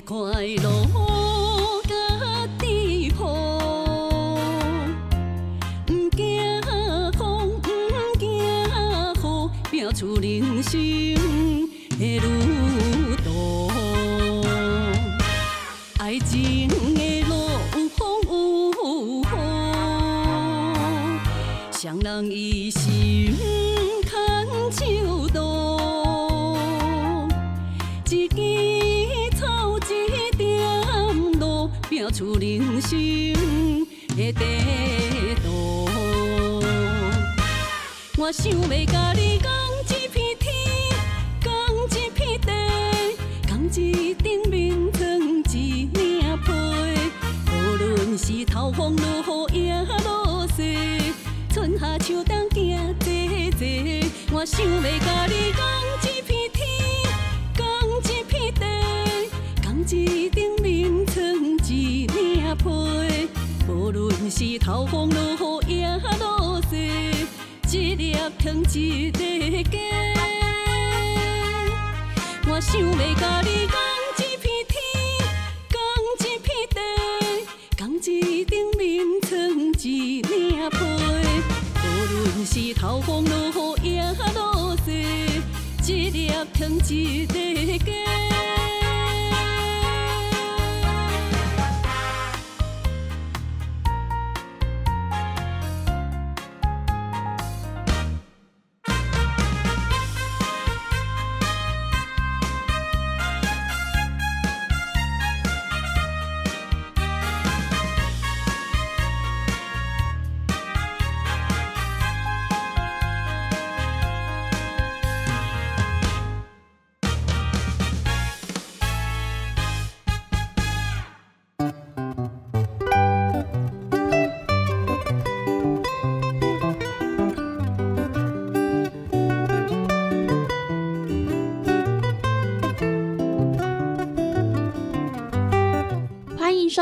快乐家己抱，毋惊风，毋惊雨，拼出人生的旅途。爱情我想要甲你讲一片天，讲一片地，讲一顶面床一领被。无论是透风落雨也落雪，春夏秋冬行坐坐。我想要甲你讲粒糖一个家。我想要甲你共一片天，共一片地，共一顶面床一领被。无论是透风落雨也落雪，一粒糖一个家。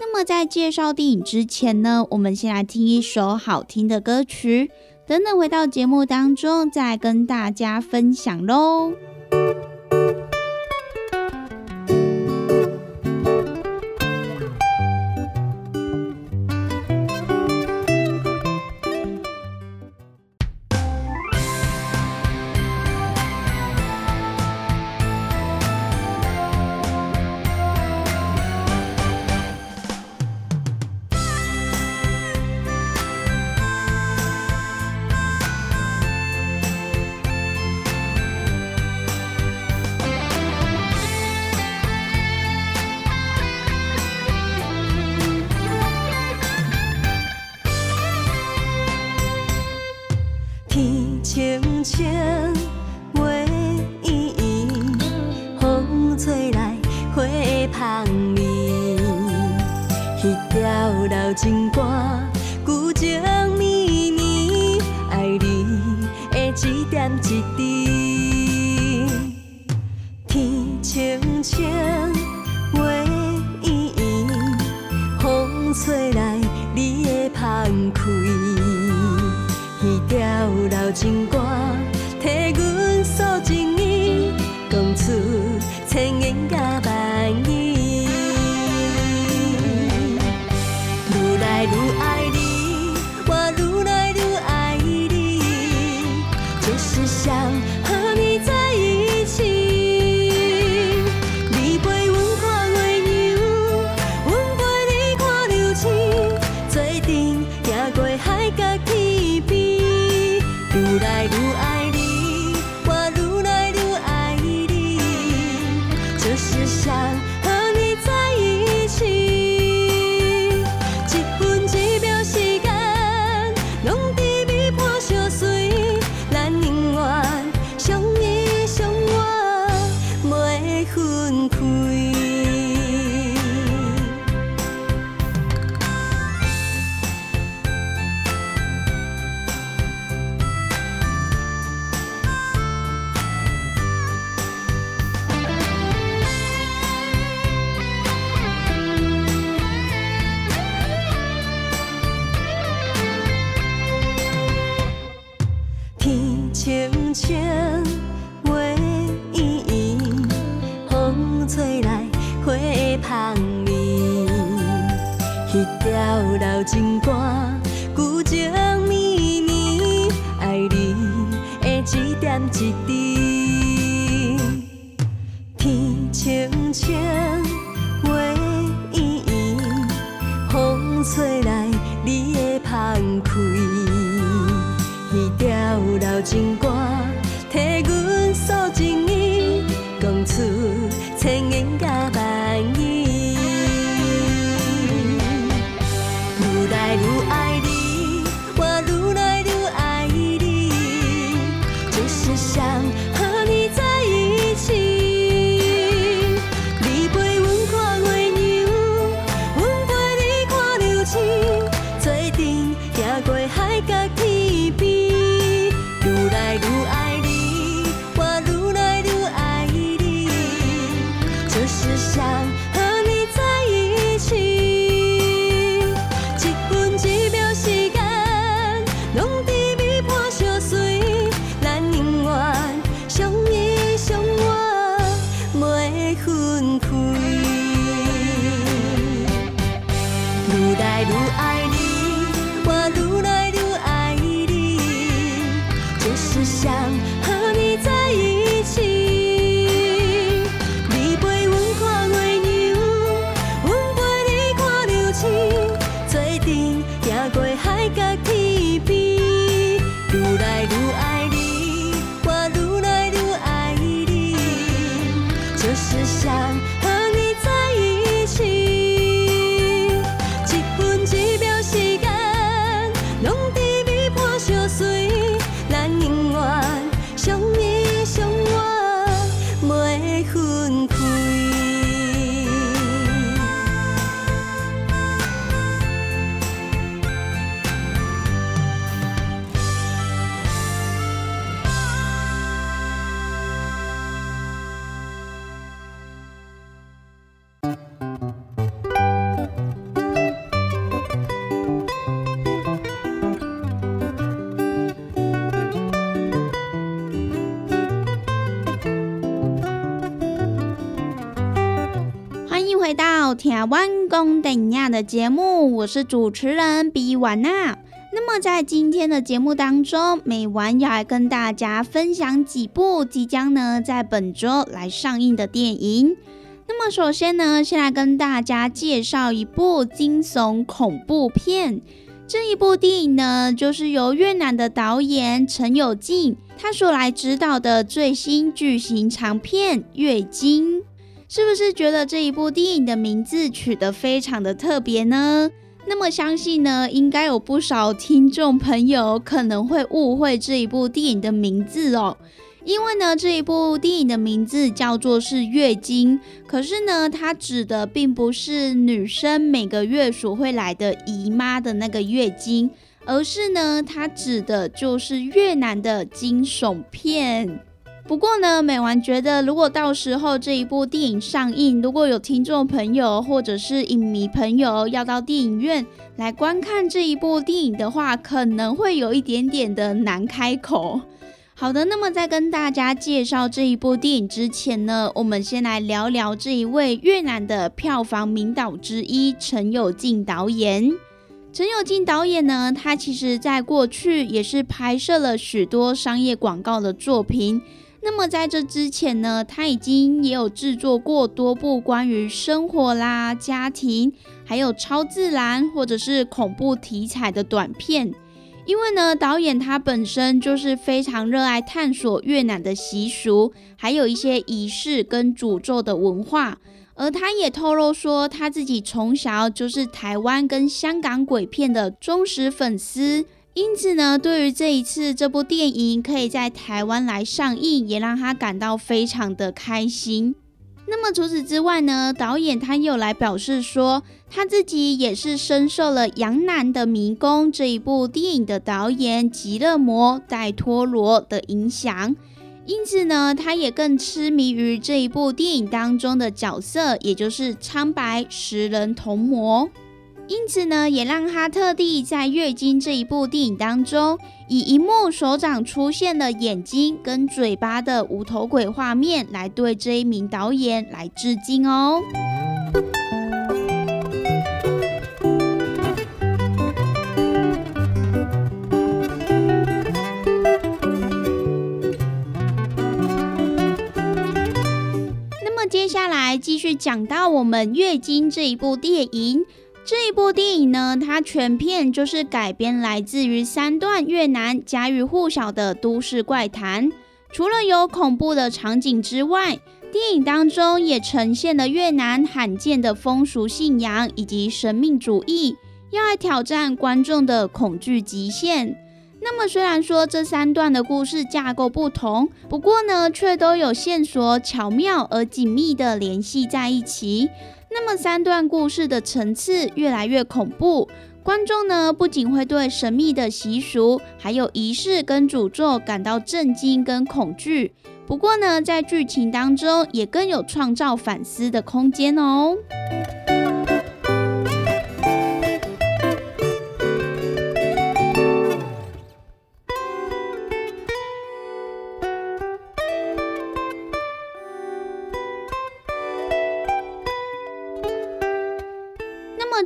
那么在介绍电影之前呢，我们先来听一首好听的歌曲，等等回到节目当中再跟大家分享喽。香味，彼条老情歌，旧情绵绵，爱你的一点一滴，天青青。彼条老情歌，旧情绵绵，爱你的一点一滴。天青青，月圆圆，风吹来你的香气。彼条老情。台湾公等亚的节目，我是主持人比婉娜。那么在今天的节目当中，美婉要来跟大家分享几部即将呢在本周来上映的电影。那么首先呢，先来跟大家介绍一部惊悚恐怖片。这一部电影呢，就是由越南的导演陈友静他所来指导的最新剧情长片《月经》。是不是觉得这一部电影的名字取得非常的特别呢？那么相信呢，应该有不少听众朋友可能会误会这一部电影的名字哦。因为呢，这一部电影的名字叫做是月经，可是呢，它指的并不是女生每个月所会来的姨妈的那个月经，而是呢，它指的就是越南的惊悚片。不过呢，美完觉得，如果到时候这一部电影上映，如果有听众朋友或者是影迷朋友要到电影院来观看这一部电影的话，可能会有一点点的难开口。好的，那么在跟大家介绍这一部电影之前呢，我们先来聊聊这一位越南的票房名导之一陈友静导演。陈友静导演呢，他其实在过去也是拍摄了许多商业广告的作品。那么在这之前呢，他已经也有制作过多部关于生活啦、家庭，还有超自然或者是恐怖题材的短片。因为呢，导演他本身就是非常热爱探索越南的习俗，还有一些仪式跟诅咒的文化。而他也透露说，他自己从小就是台湾跟香港鬼片的忠实粉丝。因此呢，对于这一次这部电影可以在台湾来上映，也让他感到非常的开心。那么除此之外呢，导演他又来表示说，他自己也是深受了《杨楠的迷宫》这一部电影的导演吉勒摩戴托罗的影响，因此呢，他也更痴迷于这一部电影当中的角色，也就是苍白食人铜魔。因此呢，也让他特地在《月经》这一部电影当中，以一幕手掌出现了眼睛跟嘴巴的无头鬼画面，来对这一名导演来致敬哦。那么接下来继续讲到我们《月经》这一部电影。这一部电影呢，它全片就是改编来自于三段越南家喻户晓的都市怪谈。除了有恐怖的场景之外，电影当中也呈现了越南罕见的风俗信仰以及神秘主义，要来挑战观众的恐惧极限。那么，虽然说这三段的故事架构不同，不过呢，却都有线索巧妙而紧密的联系在一起。那么三段故事的层次越来越恐怖，观众呢不仅会对神秘的习俗、还有仪式跟诅咒感到震惊跟恐惧，不过呢，在剧情当中也更有创造反思的空间哦。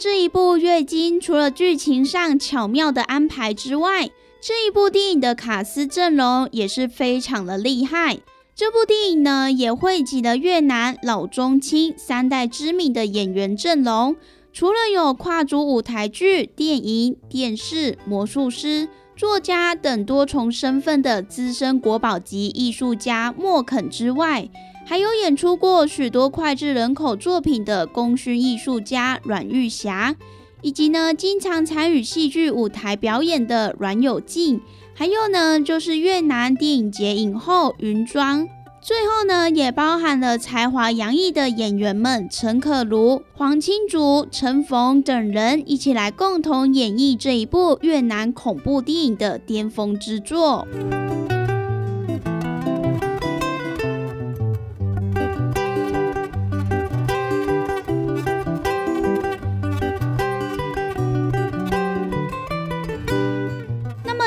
这一部《月经》除了剧情上巧妙的安排之外，这一部电影的卡司阵容也是非常的厉害。这部电影呢，也汇集了越南老中青三代知名的演员阵容，除了有跨足舞台剧、电影、电视、魔术师、作家等多重身份的资深国宝级艺术家莫肯之外，还有演出过许多脍炙人口作品的功勋艺术家阮玉霞，以及呢经常参与戏剧舞台表演的阮有静，还有呢就是越南电影节影后云庄，最后呢也包含了才华洋溢的演员们陈可如、黄清竹、陈逢等人一起来共同演绎这一部越南恐怖电影的巅峰之作。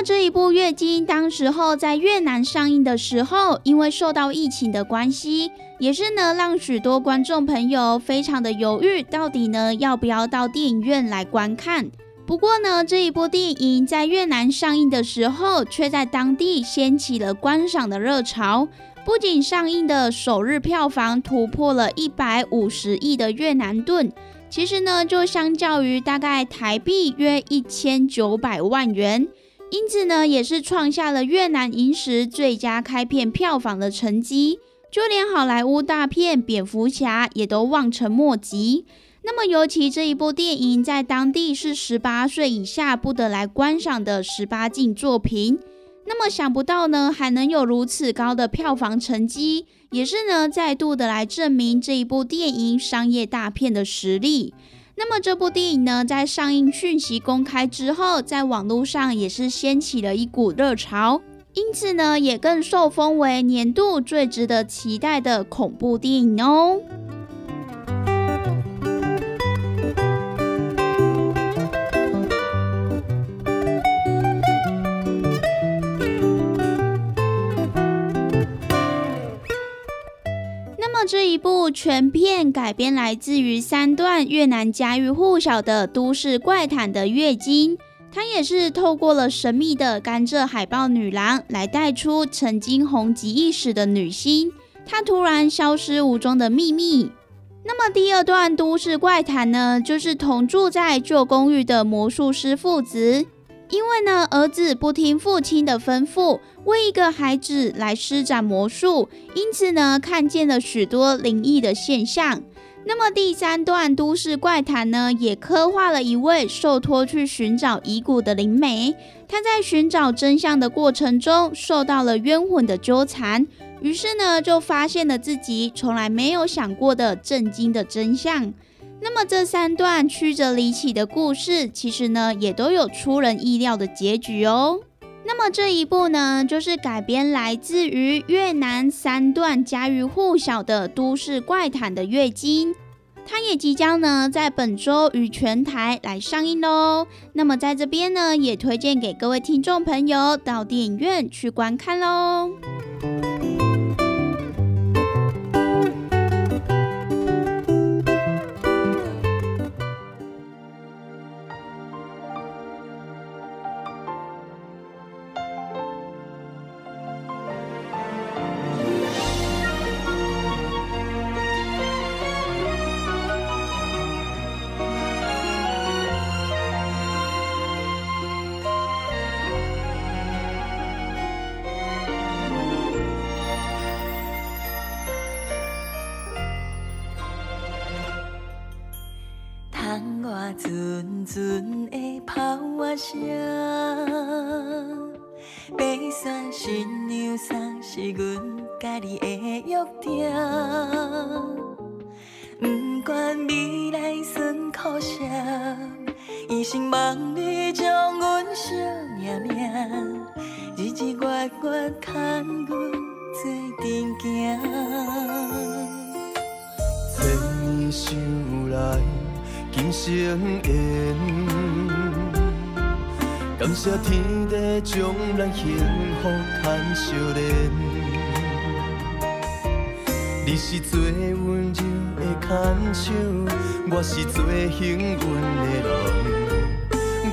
这一部《月经》当时候在越南上映的时候，因为受到疫情的关系，也是呢让许多观众朋友非常的犹豫，到底呢要不要到电影院来观看。不过呢，这一部电影在越南上映的时候，却在当地掀起了观赏的热潮。不仅上映的首日票房突破了一百五十亿的越南盾，其实呢，就相较于大概台币约一千九百万元，因此呢，也是创下了越南影史最佳开片票房的成绩。就连好莱坞大片《蝙蝠侠》也都望尘莫及。那么，尤其这一部电影在当地是十八岁以下不得来观赏的十八禁作品。那么，想不到呢，还能有如此高的票房成绩，也是呢，再度的来证明这一部电影商业大片的实力。那么，这部电影呢，在上映讯息公开之后，在网络上也是掀起了一股热潮，因此呢，也更受封为年度最值得期待的恐怖电影哦。么这一部全片改编来自于三段越南家喻户晓的都市怪谈的《月经》，它也是透过了神秘的甘蔗海豹女郎来带出曾经红极一时的女星，她突然消失无踪的秘密。那么第二段都市怪谈呢，就是同住在旧公寓的魔术师父子。因为呢，儿子不听父亲的吩咐，为一个孩子来施展魔术，因此呢，看见了许多灵异的现象。那么第三段都市怪谈呢，也刻画了一位受托去寻找遗骨的灵媒，他在寻找真相的过程中，受到了冤魂的纠缠，于是呢，就发现了自己从来没有想过的震惊的真相。那么这三段曲折离奇的故事，其实呢也都有出人意料的结局哦。那么这一部呢，就是改编来自于越南三段家喻户晓的都市怪谈的《月经》，它也即将呢在本周与全台来上映喽。那么在这边呢，也推荐给各位听众朋友到电影院去观看喽。生命日日月月牵阮做阵行，千年修来今生缘，感谢天地将咱幸福牵相连。你是最温柔的牵手，我是最幸运的人。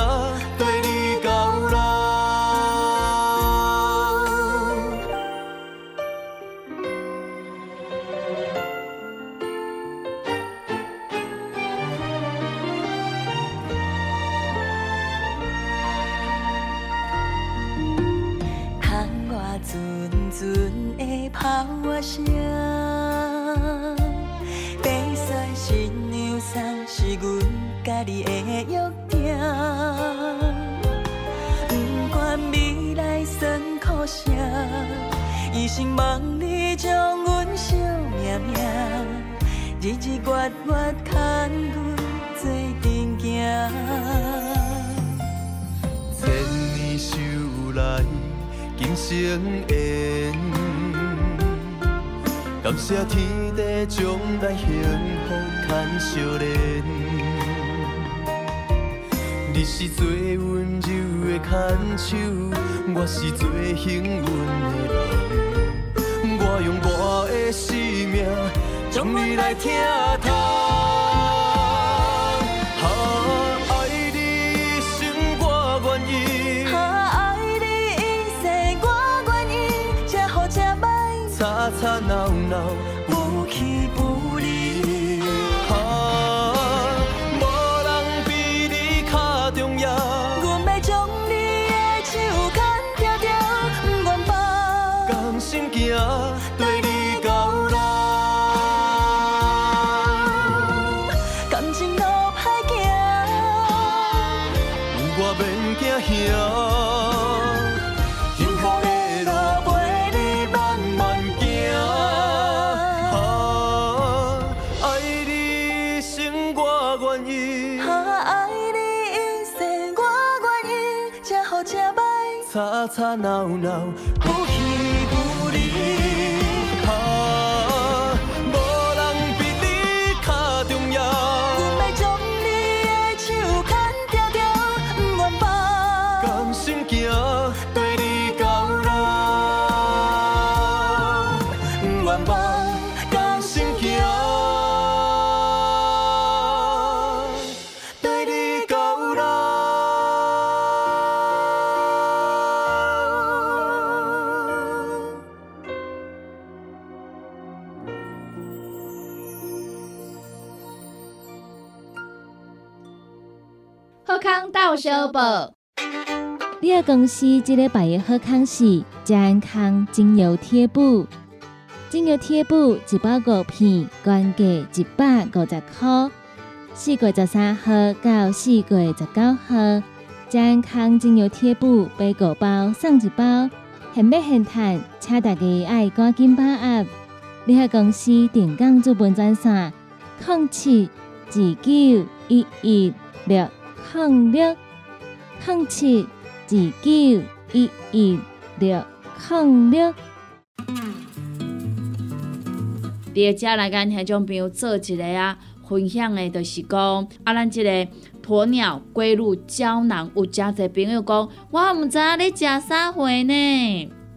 love 心望你将阮惜命命，日日月月牵阮做阵行。千年修来今生缘，感谢天地将咱幸福牵相连。你是最温柔的牵手，我是最幸运的。我用我的生命，将你来疼痛。爱你心我愿意，爱你一世我愿意，这好这歹，吵吵闹闹，吵闹康到小报，你个公司即礼拜的好康是健康精油贴布，精油贴布一包五片，原价一百五十块。四月十三号到四月十九号，健康精油贴布买五包送一包，现买现赚，请大家爱赶紧把握。你个公司定岗资本专线：零七二九一一六零六零七。二九一一六零六。伫遮来跟听众朋友做一个啊分享的，就是讲啊，咱即个鸵鸟龟鹿胶囊，有诚侪朋友讲，我毋知影你食啥货呢？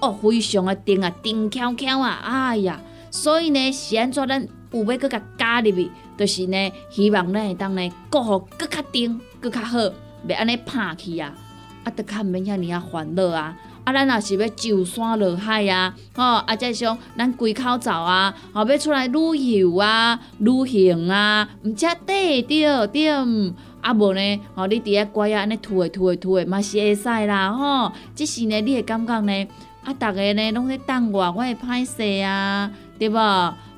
哦，非常的硬啊，硬翘翘啊，哎呀！所以呢，是安怎咱有要搁甲加入去，就是呢，希望咱会当呢，过互搁较硬，搁较好，袂安尼拍去啊，啊，得较毋免遐尔啊烦恼啊。啊，咱若是要上山落海啊，吼、啊，再像咱归口走啊，吼、要出来旅游啊、旅行啊，毋则对着着？啊无呢，吼、你伫遐乖啊，安尼吐诶吐诶吐诶，嘛是会使啦，吼、只是呢，你会感觉呢？啊，逐个呢拢咧等我，我会歹势啊，对无？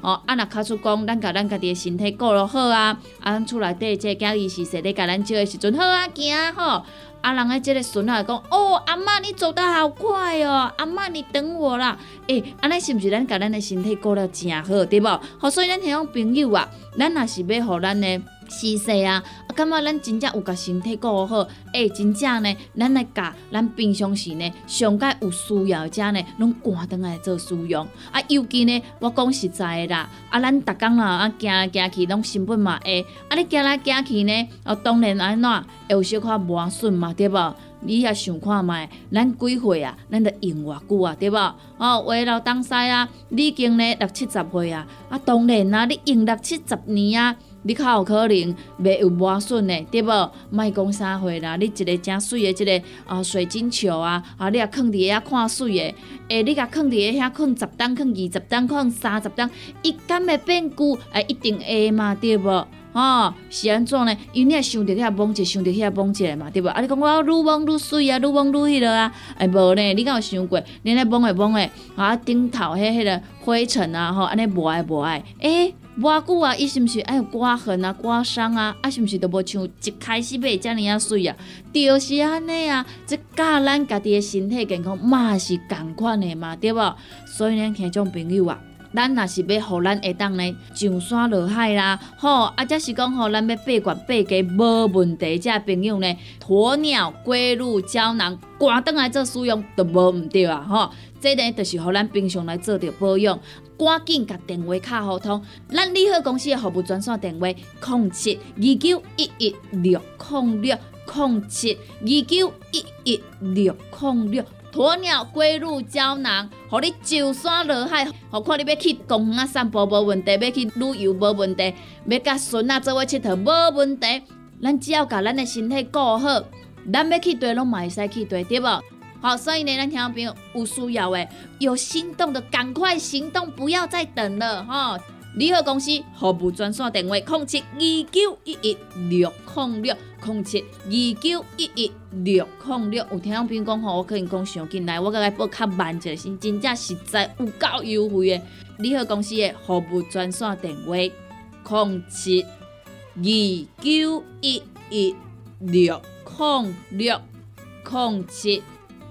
哦，啊，若卡出讲，咱甲咱家己的身体顾落好啊，啊，咱厝内底即个囝己是说咧，甲咱照的时阵好啊，行吼。啊，人诶，即个孙仔讲，哦，阿嬷你走得好快哦，阿嬷你等我啦。诶、安尼是毋是咱甲咱的身体顾了诚好，对无？好，所以咱迄种朋友啊，咱若是要互咱诶。是说啊，啊，感觉咱真正有甲身体顾好，诶、真正呢，咱来甲咱平常时呢，上界有需要者呢，拢赶倒来做使用。啊，尤其呢，我讲实在的啦，啊，咱逐工啦，啊，行来行去拢成本嘛会，啊，你行来行去呢，哦，当然安怎会有小可磨损嘛，对无？你也想看觅，咱几岁啊？咱得用偌久啊，对无？哦，话老东西啊，你已经呢六七十岁啊，啊，当然啊，你用六七十年啊。你较有可能袂有磨损的，对无？莫讲啥货啦，你一个诚水的，一个啊水晶球啊，啊你啊放伫遐看水的，诶，你甲放伫遐放十担，放二十担，放三十担，伊敢会变旧？诶，一定会嘛，对无？吼，是安怎呢？因为你也想着遐摸者，想着遐摸者嘛，对无？啊，你讲我愈摸愈水啊，愈摸愈迄落啊，哎无呢？你敢有想过？你咧摸诶摸诶，啊顶头迄迄个灰尘啊，吼，安尼无爱无爱，诶。偌久啊，伊是毋是爱有刮痕啊、刮伤啊？啊，是毋是都无像一开始买遮尔啊水啊？就是安尼啊，这教咱家己诶身体健康嘛是共款诶嘛，对无？所以呢，听种朋友啊。咱若是要互咱下当呢上山落海啦，吼，啊，则是讲吼，咱要八罐八家无问题，遮朋友呢，鸵鸟龟鹿胶囊，赶倒来做使用都无毋对啊，吼，这呢就是互咱平常来做着保养，赶紧甲电话卡互通，咱利好公司的服务专线电话：零七二九一一六零六零七二九一一六零六。鸵鸟龟乳胶囊，互你上山落海，何看你要去公园啊散步无问题，要去旅游无问题，要甲孙仔做伙佚佗无问题。咱只要甲咱的身体顾好，咱要去对拢嘛会使去对，对无？好，所以呢，咱听众朋友有需要的，有心动的，赶快行动，不要再等了哈！利好公司服务专线电话：零七二九一一六零六。零七二九一一六零六，有听众朋友讲吼，我可能讲上进来，我甲伊报较慢一些，真正实在有够优惠的。利好公司的服务专线电话：零七二九一一六零六零七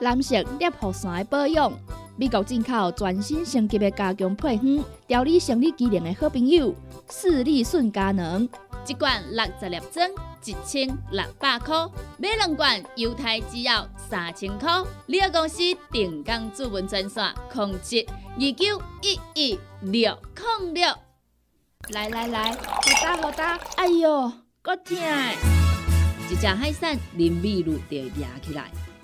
男性尿酸的保养，美国进口全新升级的加强配方，调理生理机能的好朋友——视力顺佳能。一罐六十粒装，一千六百块；买两罐，犹太只要三千块。你个公司定岗主文专线：控制二九一一六零六。来来来，好打好打！哎呦，够痛！一只海扇淋米露就压起来，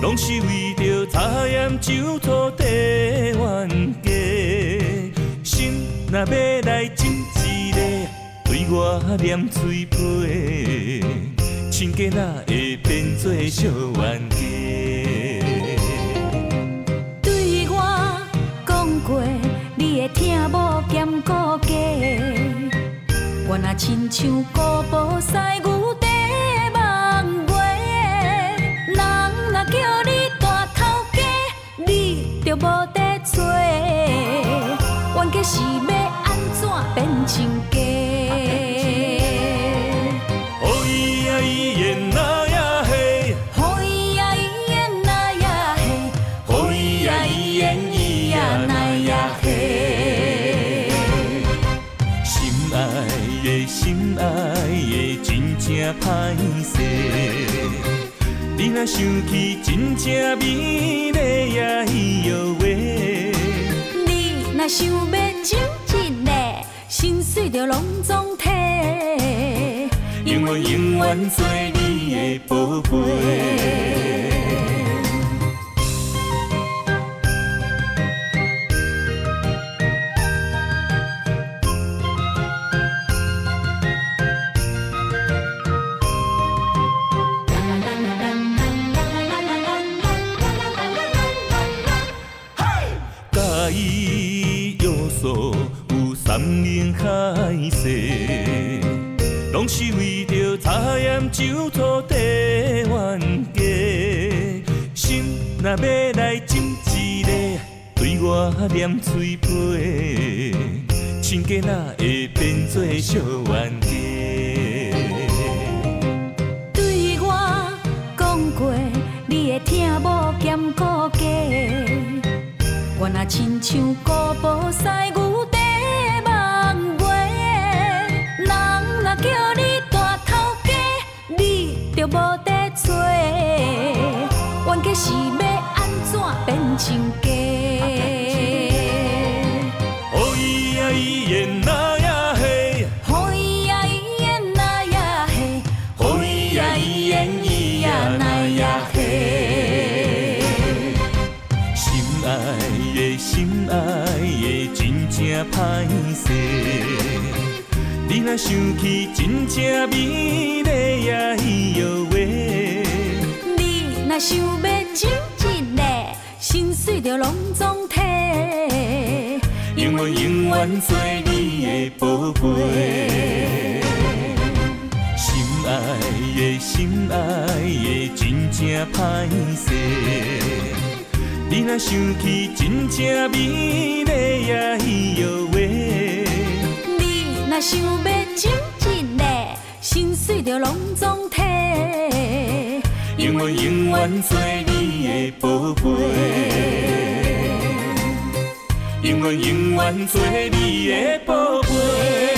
拢是为着茶盐酒醋的冤家。心若要来真一个，对我念嘴皮，亲家哪会变做小冤家？对我讲过，你会疼无嫌顾家，我若亲像孤宝西牛。人若叫你大头家，是要安怎变成家？哦咿呀咿耶那呀嘿，好伊呀伊耶那呀嘿，好伊呀呀那呀嘿。心爱的心爱的真正歹，若想起真正美丽呀咿哟喂。你若想要真真的，心碎就拢总体，永远永远做你的宝贝。若要来亲一个，对我念嘴皮，亲家哪会变做小冤家？对我讲过，你会听无兼顾家。我若亲像古堡西牛地梦月，人若叫你大头家，你就无得找。冤家是变成家？哦咿呀咿耶那呀嘿，哦伊呀伊耶那呀嘿，哦伊呀伊耶伊呀那呀嘿。心爱的心爱的真正歹势，你若想起真正美丽呀咿哟喂。你若想要心碎就拢总体，永远永远做你的宝贝。心爱的心爱的真正歹势，你若想起真正美丽呀咿哟喂。你若想要真真的，心碎着拢总体，永远永远做你宝贝，永远永远做你的宝贝。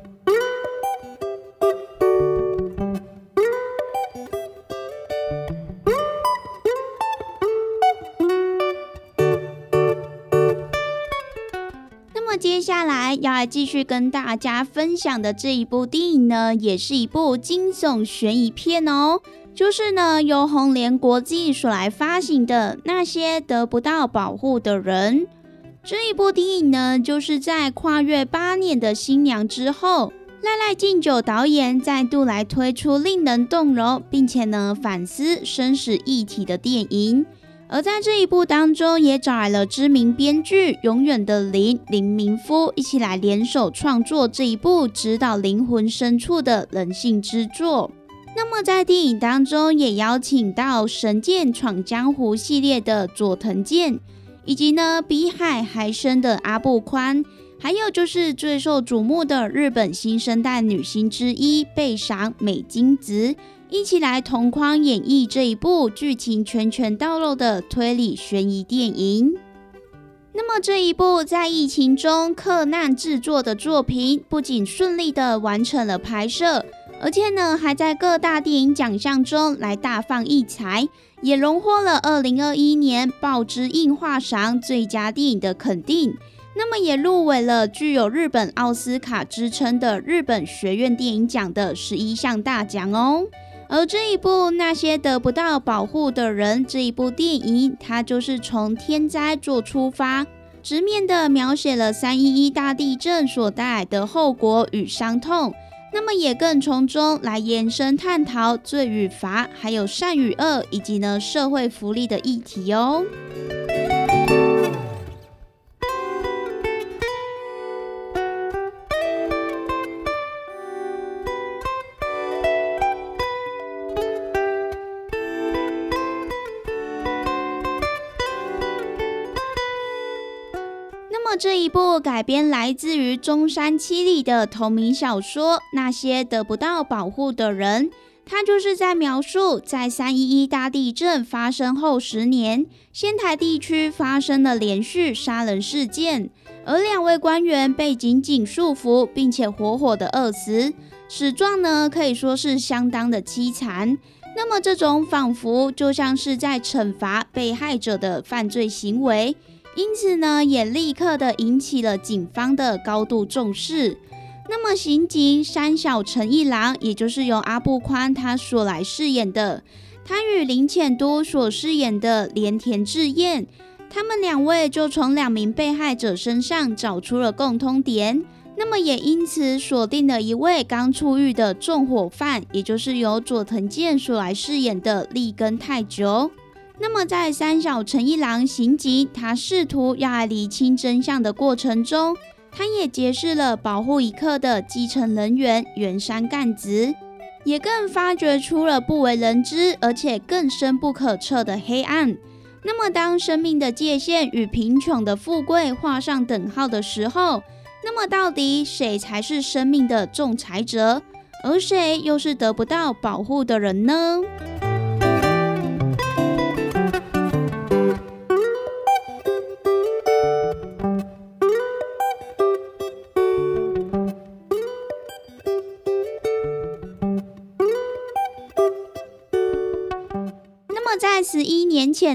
接下来要来继续跟大家分享的这一部电影呢，也是一部惊悚悬疑片哦。就是呢，由红莲国际所来发行的《那些得不到保护的人》这一部电影呢，就是在跨越八年的新娘之后，赖赖敬酒导演再度来推出令人动容，并且呢反思生死议题的电影。而在这一部当中，也找来了知名编剧永远的林林明夫一起来联手创作这一部指导灵魂深处的人性之作。那么在电影当中，也邀请到《神剑闯江湖》系列的佐藤健，以及呢比海还深的阿部宽，还有就是最受瞩目的日本新生代女星之一贝赏美金子。一起来同框演绎这一部剧情全全道路的推理悬疑电影。那么这一部在疫情中克难制作的作品，不仅顺利的完成了拍摄，而且呢还在各大电影奖项中来大放异彩，也荣获了二零二一年报之映画赏最佳电影的肯定。那么也入围了具有日本奥斯卡之称的日本学院电影奖的十一项大奖哦。而这一部《那些得不到保护的人》这一部电影，它就是从天灾做出发，直面的描写了三一一大地震所带来的后果与伤痛。那么也更从中来延伸探讨罪与罚，还有善与恶，以及呢社会福利的议题哦。这一部改编来自于中山七里的同名小说《那些得不到保护的人》，它就是在描述在三一一大地震发生后十年，仙台地区发生了连续杀人事件，而两位官员被紧紧束缚，并且活活的饿死，死状呢可以说是相当的凄惨。那么这种仿佛就像是在惩罚被害者的犯罪行为。因此呢，也立刻的引起了警方的高度重视。那么，刑警山小陈一郎，也就是由阿部宽他所来饰演的，他与林浅都所饰演的连田智彦，他们两位就从两名被害者身上找出了共通点。那么，也因此锁定了一位刚出狱的纵火犯，也就是由佐藤健所来饰演的立根泰久。那么，在三小陈一郎刑警，他试图要理清真相的过程中，他也结识了保护一刻的基层人员原山干子，也更发掘出了不为人知而且更深不可测的黑暗。那么，当生命的界限与贫穷的富贵画上等号的时候，那么到底谁才是生命的仲裁者，而谁又是得不到保护的人呢？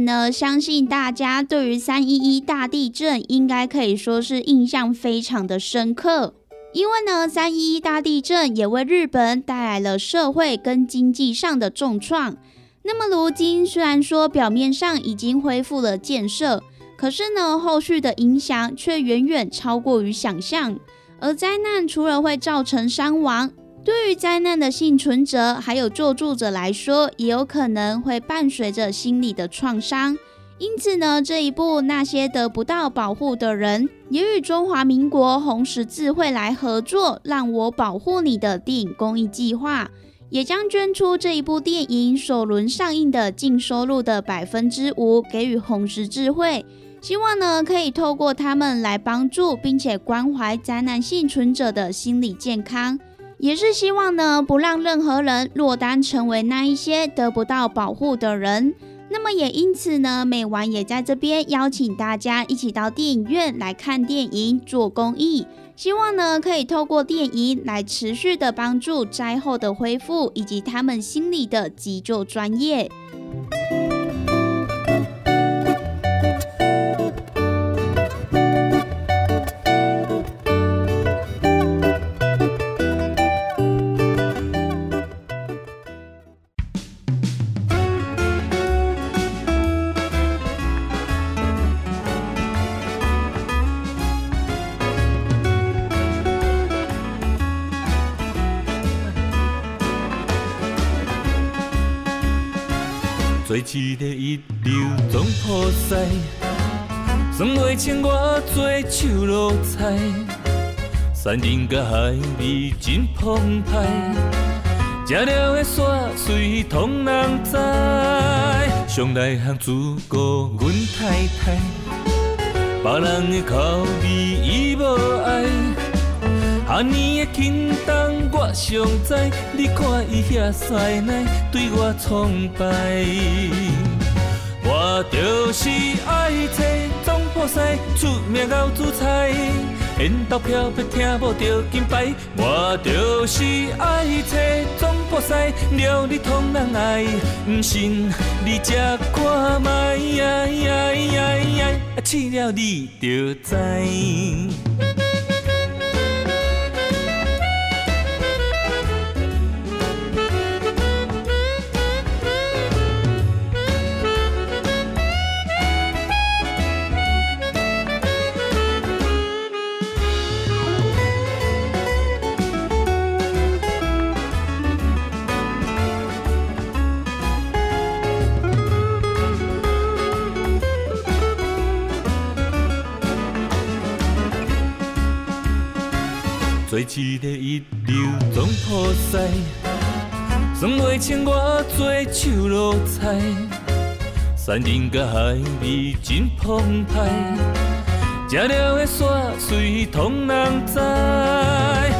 呢，相信大家对于三一一大地震应该可以说是印象非常的深刻，因为呢，三一一大地震也为日本带来了社会跟经济上的重创。那么如今虽然说表面上已经恢复了建设，可是呢，后续的影响却远远超过于想象。而灾难除了会造成伤亡，对于灾难的幸存者还有救助者来说，也有可能会伴随着心理的创伤。因此呢，这一部那些得不到保护的人，也与中华民国红十字会来合作，让我保护你的电影公益计划，也将捐出这一部电影首轮上映的净收入的百分之五给予红十字会，希望呢可以透过他们来帮助并且关怀灾难幸存者的心理健康。也是希望呢，不让任何人落单成为那一些得不到保护的人，那么也因此呢，美完也在这边邀请大家一起到电影院来看电影，做公益，希望呢可以透过电影来持续的帮助灾后的恢复，以及他们心理的急救专业。手路菜，山珍甲海味真澎湃，食了的煞水通人知，上内行自顾阮太太，别人的口味伊无爱。哈年的轻重我上知，你看伊遐帅奶对我崇拜。我就是爱找总破西出名熬煮菜，因投票要听无着金牌。我就是爱找总破西料理通人爱，不信你吃看卖，试了你就知。一个一流总破西，算袂清我做手路菜，山林甲海味真澎湃，食了的煞水通人知，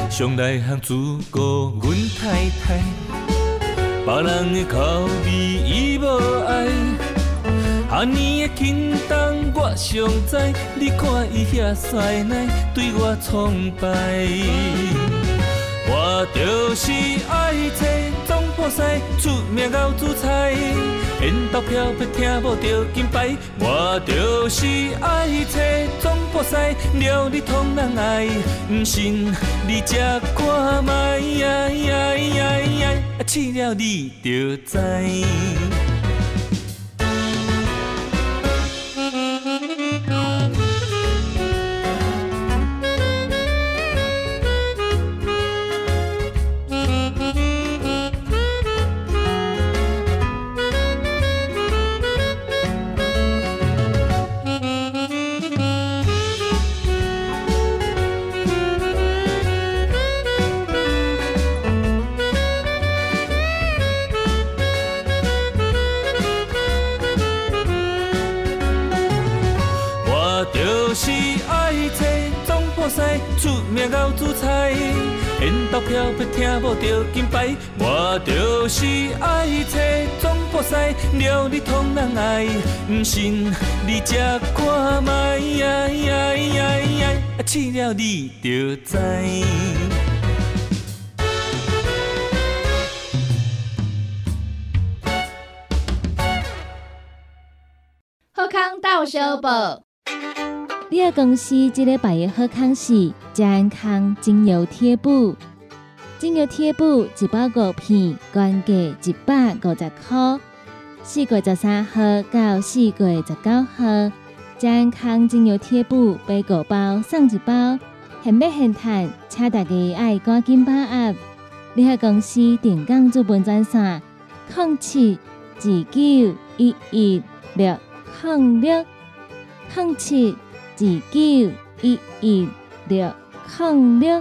上内行自顾阮太太，别人的口味伊无爱。哈年的轻重我上知，你看伊遐帅奶对我崇拜。我就是爱找总破西出名熬煮菜，缘投票要听无着金牌。我就是爱找总破西料理通人爱，毋信你食看卖，试了你就知。金牌。我就是爱找总破西料你通人爱，不信你食看卖，试了你就知。好康到小报，你的公司即礼拜的好康是健康精油贴布，精油贴布一包五片，原价一百五十块。四月十三号到四月十九号，健康精油贴布买五包送一包，现买现赚，请大家爱赶紧把握。你的公司定岗资本专线：零七二九一一六零六零七。二九一一六零六。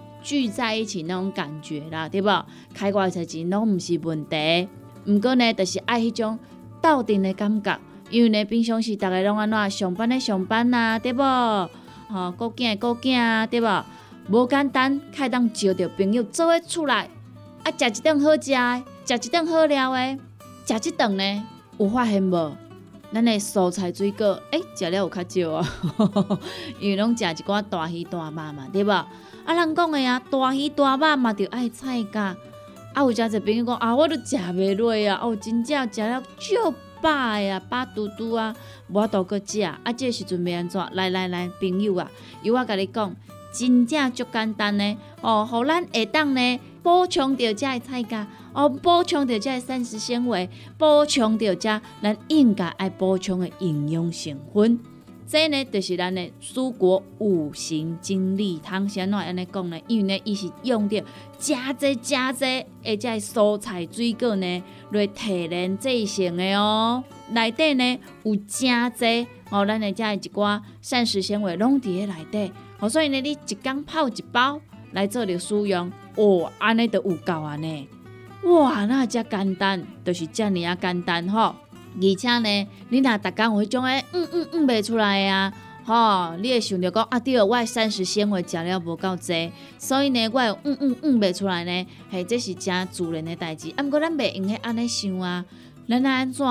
聚在一起那种感觉啦，对不？开偌侪钱拢毋是问题，毋过呢，就是爱迄种。斗阵的感觉，因为呢，平常时逐个拢安怎上班的上班啊，对不？吼，顾囝的顾囝啊，对不？无简单，开当招着朋友做伙出来，啊，食一顿好食的，食一顿好料的，食一顿呢，有发现无？咱的蔬菜水果，诶，食了有较少啊，因为拢食一寡大鱼大肉嘛，对无？啊，人讲的啊，大鱼大肉嘛，着爱菜价。啊，有诚侪朋友讲啊，我都食袂落啊，哦，真正食了足饱呀，饱嘟嘟啊，无法度搁食。啊，这时阵要安怎？来来来，朋友啊，由我甲你讲，真正足简单呢。哦，互咱下当呢补充着遮的菜价，哦，补充着遮膳食纤维，补充着遮咱应该爱补充的营养成分。这呢，就是咱的蔬果五行精力汤，先怎安尼讲呢？因为呢，伊是用着加济加济，而且蔬菜水果呢来提炼制成的哦。内底呢有真济哦，咱的遮一寡膳食纤维拢伫咧内底。哦，所以呢，你一缸泡一包来做着使用，哦，安尼都有够啊呢。哇，那遮简单，就是遮尔啊简单吼。而且呢，你若逐工有迄种诶，嗯嗯嗯袂出来啊，吼，你会想着讲啊，对，我膳食纤维食了无够济，所以呢，我会嗯嗯嗯袂出来呢，嘿，这是真自然的代志。啊，毋过咱袂用去安尼想啊，咱安怎，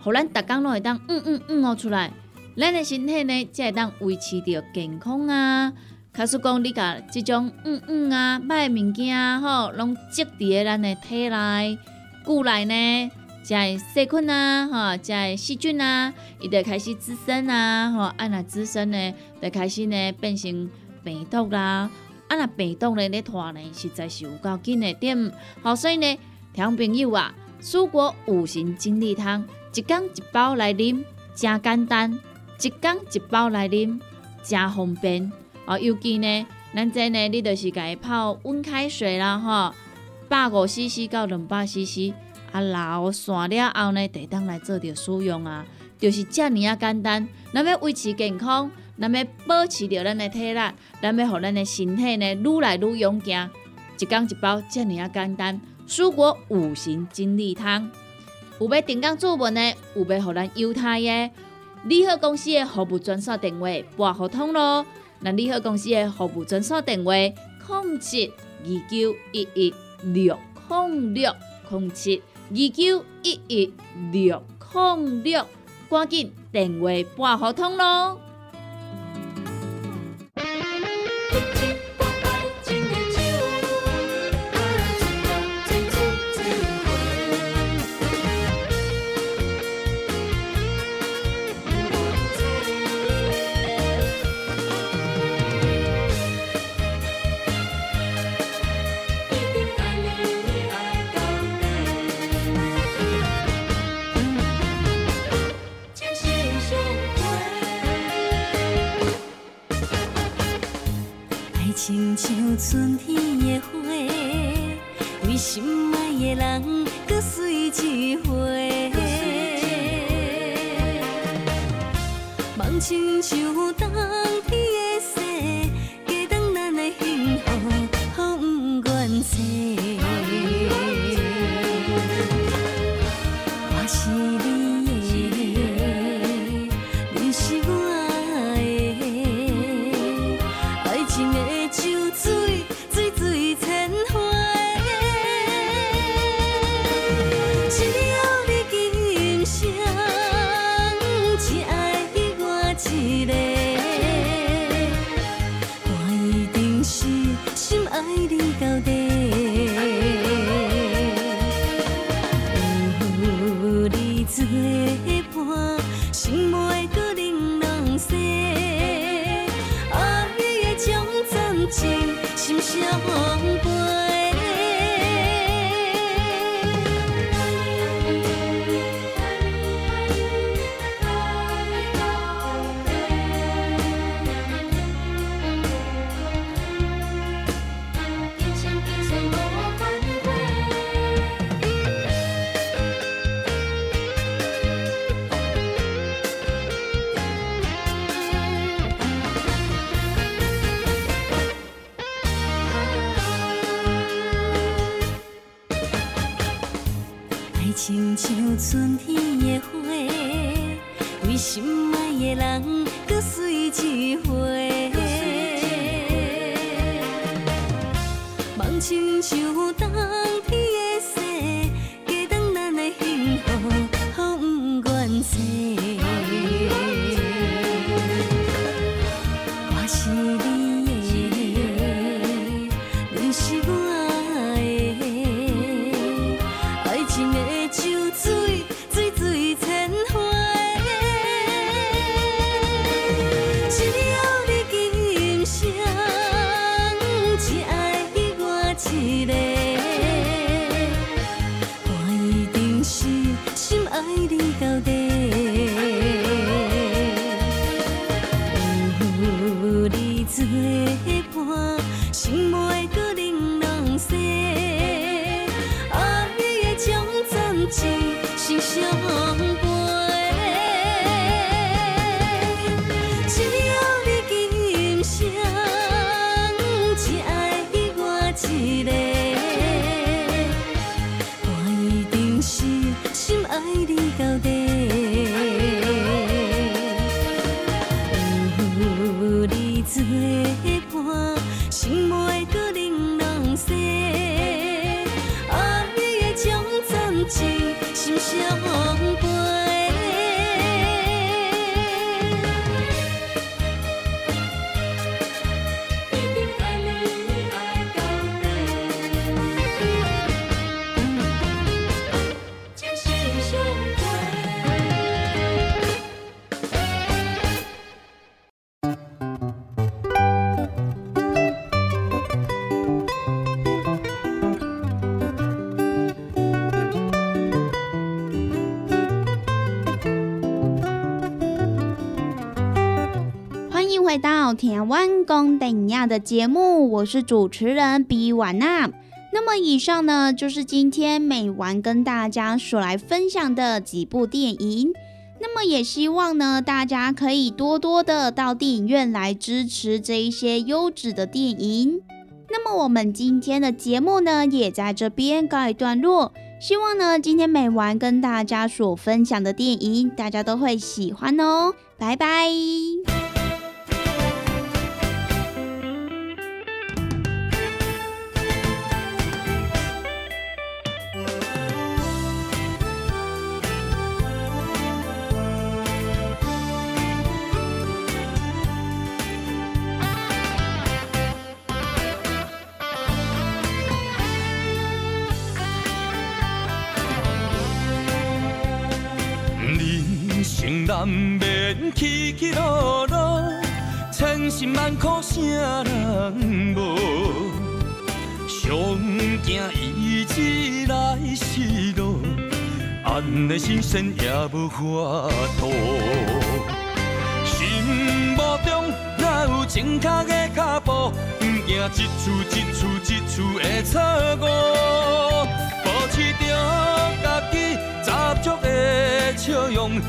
互咱逐工拢会当嗯嗯嗯哦出来，咱的身体呢才会当维持着健康啊。假使讲你甲即种嗯嗯啊歹物件，吼，拢积伫咱的体内、骨内呢。在细菌啊，哈，在细菌啊，伊就开始滋生啊，吼，啊那滋生呢，就开始呢变成病毒啦，啊若病毒呢咧拖呢，实在是有够紧的点，好，所以呢，听朋友啊，蔬果五行精力汤，一缸一包来啉，真简单，一缸一包来啉，真方便，哦，尤其呢，咱这呢，你就是家泡温开水啦，吼，百五 CC 到两百 CC。啊，老散了后呢，得当来做着使用啊，就是遮尔啊简单。咱要维持健康，咱要保持着咱的体力，咱要互咱的身体呢愈来愈勇健。一缸一包，遮尔啊简单。蔬果五行精力汤，有要订购做文的，有要互咱犹太的，利好公司的服务专线电话拨互通咯。那利好公司的服务专线电话：零七二九一一六零六零七。二九一一六零六，赶紧电话拨合通咯。春天的花，为心爱的人，搁水一回。梦亲像灯湾公等亚的节目，我是主持人比婉娜。那么以上呢，就是今天美完跟大家所来分享的几部电影。那么也希望呢，大家可以多多的到电影院来支持这一些优质的电影。那么我们今天的节目呢，也在这边告一段落。希望呢，今天美完跟大家所分享的电影，大家都会喜欢哦。拜拜。起起落落，千辛万苦啥人无？上惊意志来失落，安的心酸也无法度。心目中哪有正确的脚步？不惊一次一次一次的错误，保持着家己十足的笑容，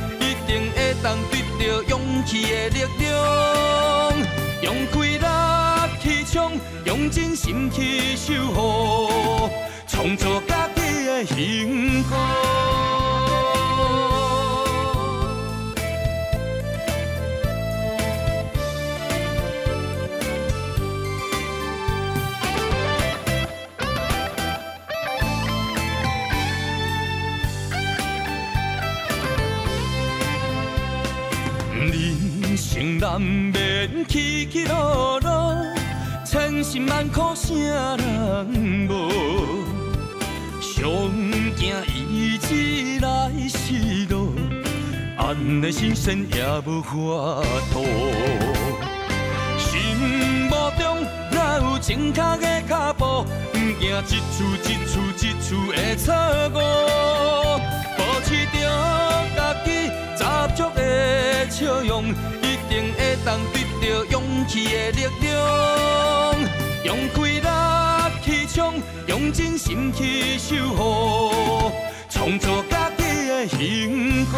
定会当得到勇气的力量。用气力去冲，用真心去守护，创造家己的幸福。人生难免起起落落，千辛万苦谁人无？上惊意志来失落，安的心酸也无法度。心目中若有正确的脚步？不惊一次一次一次的错误，保持着家己足的笑容，一定会当得到勇气的力量。用气力去冲，用真心去守护，创造家己的幸福。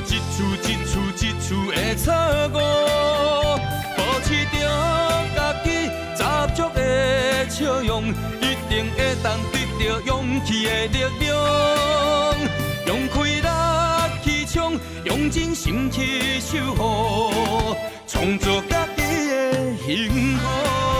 一次一次一次的错误。保持着家己十足的笑容，一定会当得到勇气的力量。用开力去冲，用真心去守护，创造家己的幸福。